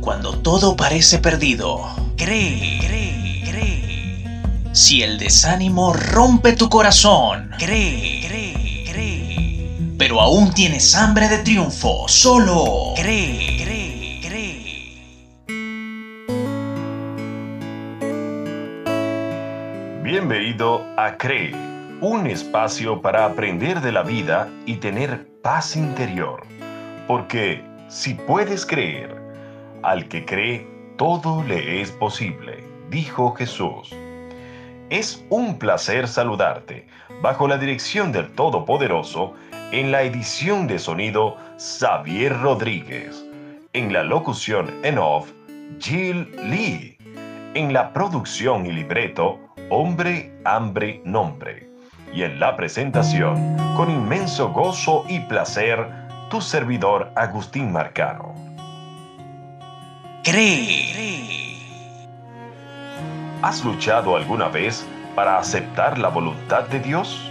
Cuando todo parece perdido, cree, cree, cree. Si el desánimo rompe tu corazón, cree, cree, cree. Pero aún tienes hambre de triunfo, solo cree, cree, cree. Bienvenido a Cree, un espacio para aprender de la vida y tener paz interior. Porque si puedes creer, al que cree, todo le es posible, dijo Jesús. Es un placer saludarte bajo la dirección del Todopoderoso en la edición de sonido Xavier Rodríguez, en la locución en off Jill Lee, en la producción y libreto Hombre, Hambre, Nombre, y en la presentación, con inmenso gozo y placer, tu servidor Agustín Marcano. Cree. ¿Has luchado alguna vez para aceptar la voluntad de Dios?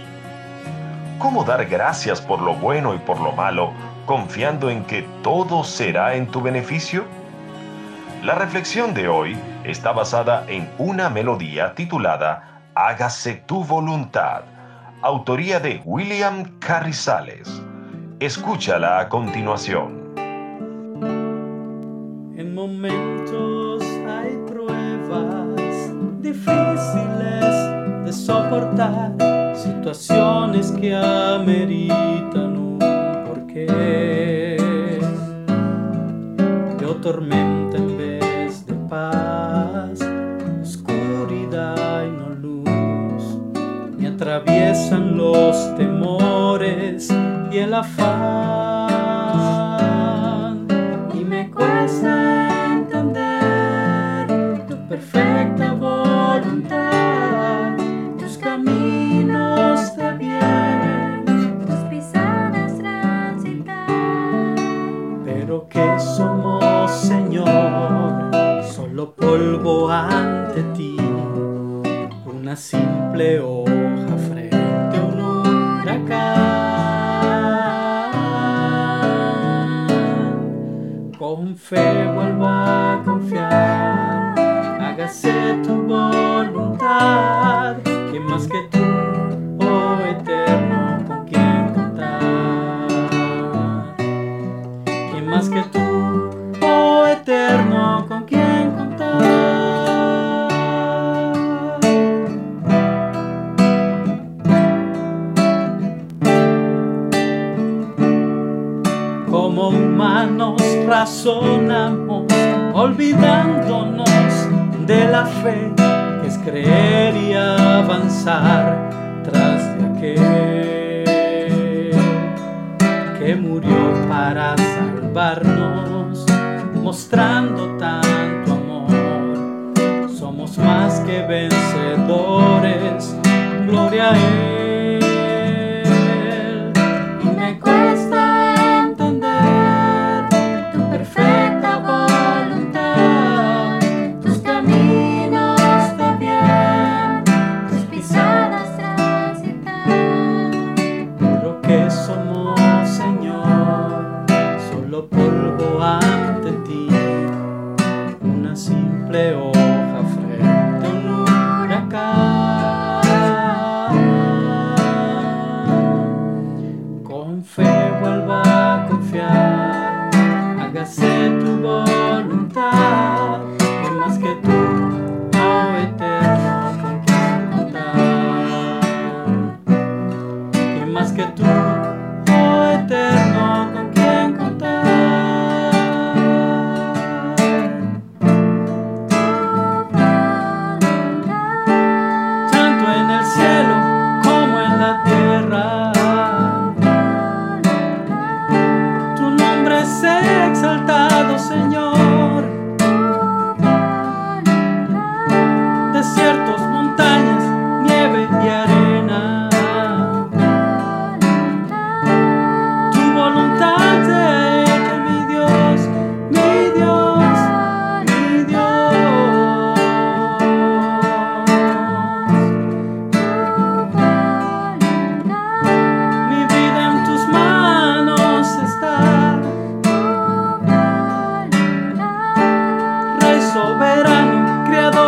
¿Cómo dar gracias por lo bueno y por lo malo, confiando en que todo será en tu beneficio? La reflexión de hoy está basada en una melodía titulada Hágase tu voluntad, autoría de William Carrizales. Escúchala a continuación. En momentos hay pruebas difíciles de soportar, situaciones que ameritan un porqué. Yo tormenta en vez de paz, oscuridad y no luz, me atraviesan los temores y el afán. Y me cuesta entender tu perfecta voluntad, tus caminos de bien, tus pisadas transitar. pero que somos Señor, solo polvo ante ti, una simple hoja Con fe vuelvo a razonamos, olvidándonos de la fe que es creer y avanzar tras de aquel que murió para salvarnos, mostrando tanto amor. Somos más que vencedores, polvo ante ti, una simple hoja frente a un huracán. Con fe vuelvo sea exaltado, Señor.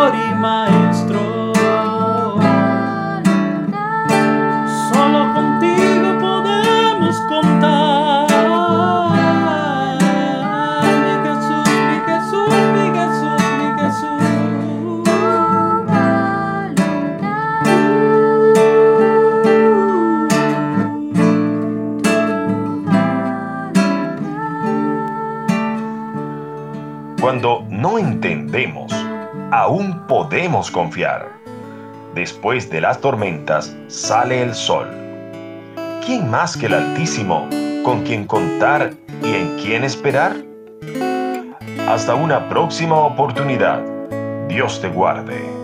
Señor y Maestro. Solo contigo podemos contar. Mi Jesús, mi Jesús, mi Jesús, mi Jesús. Cuando no entendemos aún podemos confiar. Después de las tormentas sale el sol. ¿Quién más que el Altísimo con quien contar y en quien esperar? Hasta una próxima oportunidad. Dios te guarde.